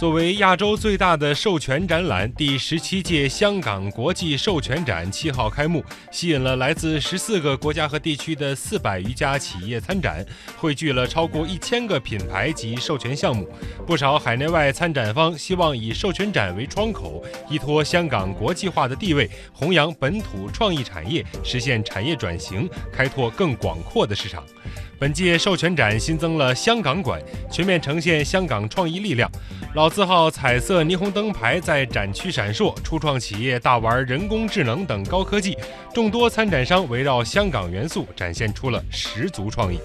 作为亚洲最大的授权展览，第十七届香港国际授权展七号开幕，吸引了来自十四个国家和地区的四百余家企业参展，汇聚了超过一千个品牌及授权项目。不少海内外参展方希望以授权展为窗口，依托香港国际化的地位，弘扬本土创意产业，实现产业转型，开拓更广阔的市场。本届授权展新增了香港馆，全面呈现香港创意力量。老字号彩色霓虹灯牌在展区闪烁，初创企业大玩人工智能等高科技，众多参展商围绕香港元素展现出了十足创意。